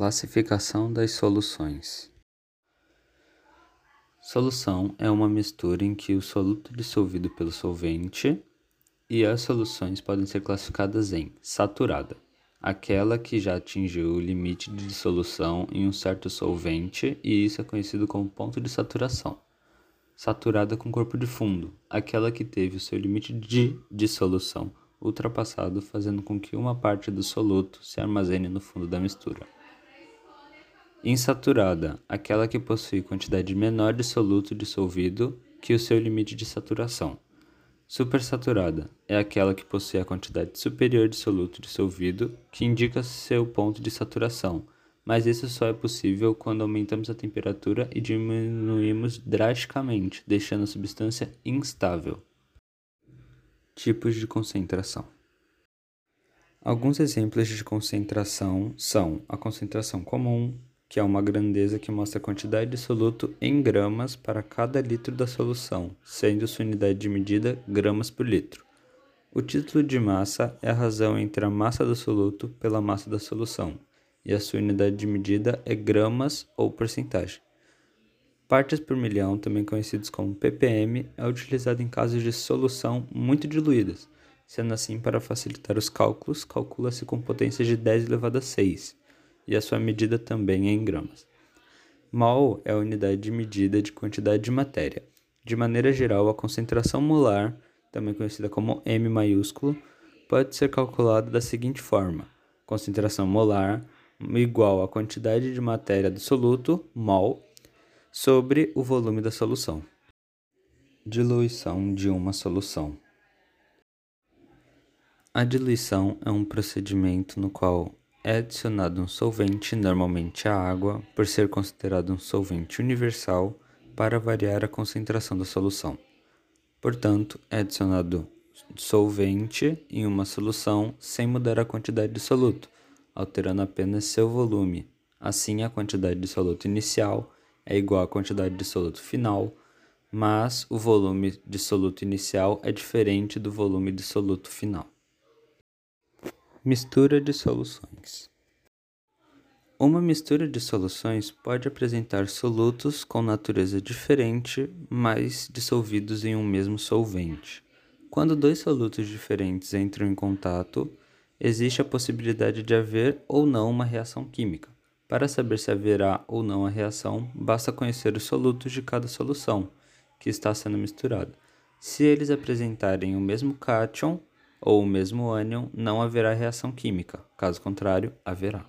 Classificação das soluções. Solução é uma mistura em que o soluto é dissolvido pelo solvente e as soluções podem ser classificadas em saturada, aquela que já atingiu o limite de dissolução em um certo solvente e isso é conhecido como ponto de saturação. Saturada com corpo de fundo, aquela que teve o seu limite de dissolução ultrapassado, fazendo com que uma parte do soluto se armazene no fundo da mistura. Insaturada, aquela que possui quantidade menor de soluto dissolvido que o seu limite de saturação. Supersaturada é aquela que possui a quantidade superior de soluto dissolvido, que indica seu ponto de saturação, mas isso só é possível quando aumentamos a temperatura e diminuímos drasticamente, deixando a substância instável. Tipos de concentração. Alguns exemplos de concentração são a concentração comum, que é uma grandeza que mostra a quantidade de soluto em gramas para cada litro da solução, sendo sua unidade de medida gramas por litro. O título de massa é a razão entre a massa do soluto pela massa da solução, e a sua unidade de medida é gramas ou porcentagem. Partes por milhão, também conhecidos como ppm, é utilizado em casos de solução muito diluídas. Sendo assim, para facilitar os cálculos, calcula-se com potência de 10 elevado a 6 e a sua medida também é em gramas. Mol é a unidade de medida de quantidade de matéria. De maneira geral, a concentração molar, também conhecida como M maiúsculo, pode ser calculada da seguinte forma: concentração molar igual à quantidade de matéria do soluto, mol, sobre o volume da solução. Diluição de uma solução. A diluição é um procedimento no qual é adicionado um solvente, normalmente a água, por ser considerado um solvente universal para variar a concentração da solução. Portanto, é adicionado solvente em uma solução sem mudar a quantidade de soluto, alterando apenas seu volume. Assim, a quantidade de soluto inicial é igual à quantidade de soluto final, mas o volume de soluto inicial é diferente do volume de soluto final. Mistura de soluções. Uma mistura de soluções pode apresentar solutos com natureza diferente, mas dissolvidos em um mesmo solvente. Quando dois solutos diferentes entram em contato, existe a possibilidade de haver ou não uma reação química. Para saber se haverá ou não a reação, basta conhecer os solutos de cada solução que está sendo misturada. Se eles apresentarem o mesmo cátion, ou o mesmo ânion, não haverá reação química, caso contrário, haverá.